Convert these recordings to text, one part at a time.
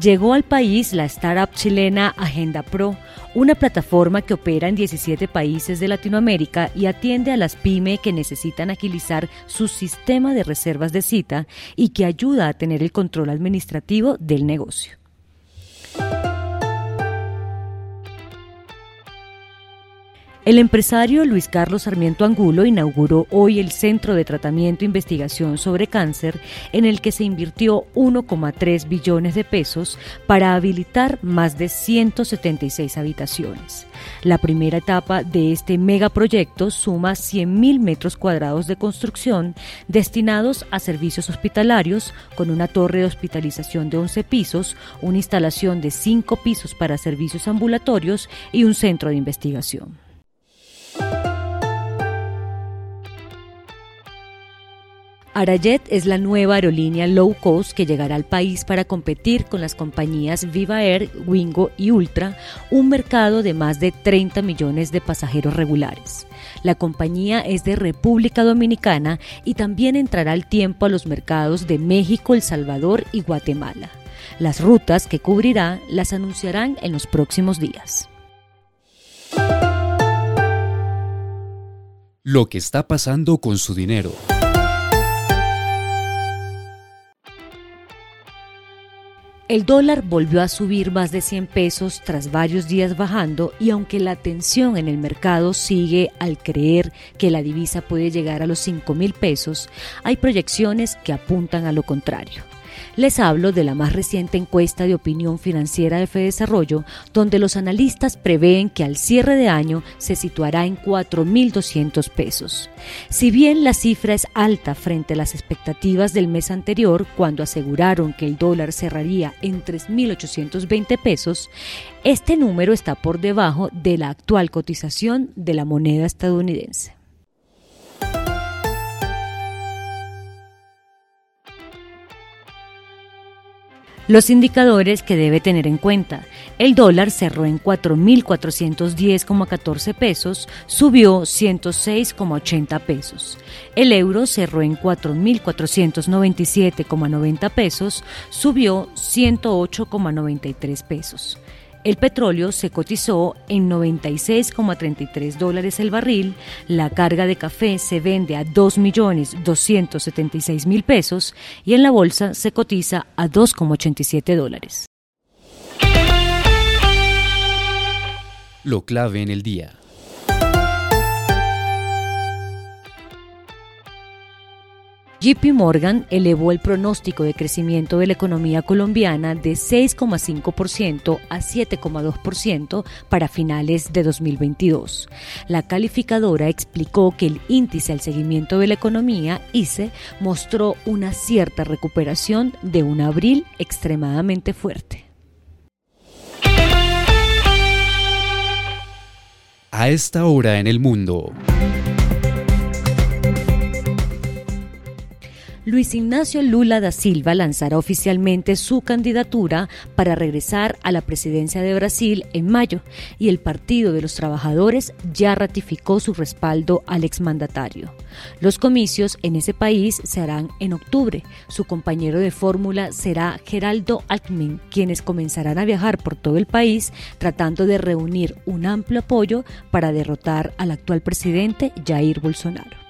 Llegó al país la startup chilena Agenda Pro, una plataforma que opera en 17 países de Latinoamérica y atiende a las pyme que necesitan agilizar su sistema de reservas de cita y que ayuda a tener el control administrativo del negocio. El empresario Luis Carlos Sarmiento Angulo inauguró hoy el Centro de Tratamiento e Investigación sobre Cáncer, en el que se invirtió 1,3 billones de pesos para habilitar más de 176 habitaciones. La primera etapa de este megaproyecto suma 100.000 metros cuadrados de construcción destinados a servicios hospitalarios, con una torre de hospitalización de 11 pisos, una instalación de 5 pisos para servicios ambulatorios y un centro de investigación. Arayet es la nueva aerolínea low cost que llegará al país para competir con las compañías Viva Air, Wingo y Ultra, un mercado de más de 30 millones de pasajeros regulares. La compañía es de República Dominicana y también entrará al tiempo a los mercados de México, El Salvador y Guatemala. Las rutas que cubrirá las anunciarán en los próximos días. Lo que está pasando con su dinero. El dólar volvió a subir más de 100 pesos tras varios días bajando y aunque la tensión en el mercado sigue al creer que la divisa puede llegar a los 5 mil pesos, hay proyecciones que apuntan a lo contrario. Les hablo de la más reciente encuesta de opinión financiera de Fedesarrollo, donde los analistas prevén que al cierre de año se situará en 4.200 pesos. Si bien la cifra es alta frente a las expectativas del mes anterior, cuando aseguraron que el dólar cerraría en 3.820 pesos, este número está por debajo de la actual cotización de la moneda estadounidense. Los indicadores que debe tener en cuenta. El dólar cerró en 4.410,14 pesos, subió 106,80 pesos. El euro cerró en 4.497,90 pesos, subió 108,93 pesos. El petróleo se cotizó en 96,33 dólares el barril, la carga de café se vende a 2.276.000 pesos y en la bolsa se cotiza a 2,87 dólares. Lo clave en el día. JP Morgan elevó el pronóstico de crecimiento de la economía colombiana de 6,5% a 7,2% para finales de 2022. La calificadora explicó que el índice al seguimiento de la economía, ICE, mostró una cierta recuperación de un abril extremadamente fuerte. A esta hora en el mundo. Luis Ignacio Lula da Silva lanzará oficialmente su candidatura para regresar a la presidencia de Brasil en mayo y el Partido de los Trabajadores ya ratificó su respaldo al exmandatario. Los comicios en ese país se harán en octubre. Su compañero de fórmula será Geraldo Alckmin, quienes comenzarán a viajar por todo el país tratando de reunir un amplio apoyo para derrotar al actual presidente Jair Bolsonaro.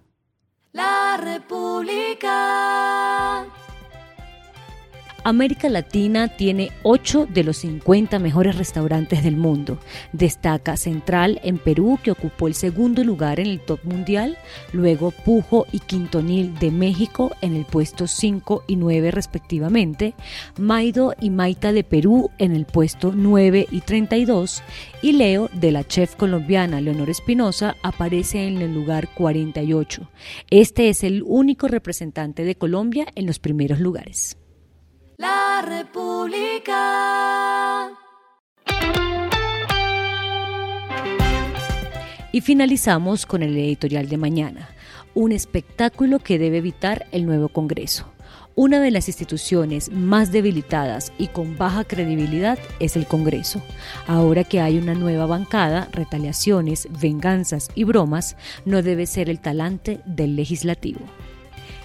América Latina tiene 8 de los 50 mejores restaurantes del mundo. Destaca Central en Perú, que ocupó el segundo lugar en el top mundial, luego Pujo y Quintonil de México en el puesto 5 y 9 respectivamente, Maido y Maita de Perú en el puesto 9 y 32, y Leo de la chef colombiana Leonor Espinosa aparece en el lugar 48. Este es el único representante de Colombia en los primeros lugares la República. Y finalizamos con el editorial de mañana, un espectáculo que debe evitar el nuevo Congreso. Una de las instituciones más debilitadas y con baja credibilidad es el Congreso. Ahora que hay una nueva bancada, retaliaciones, venganzas y bromas no debe ser el talante del legislativo.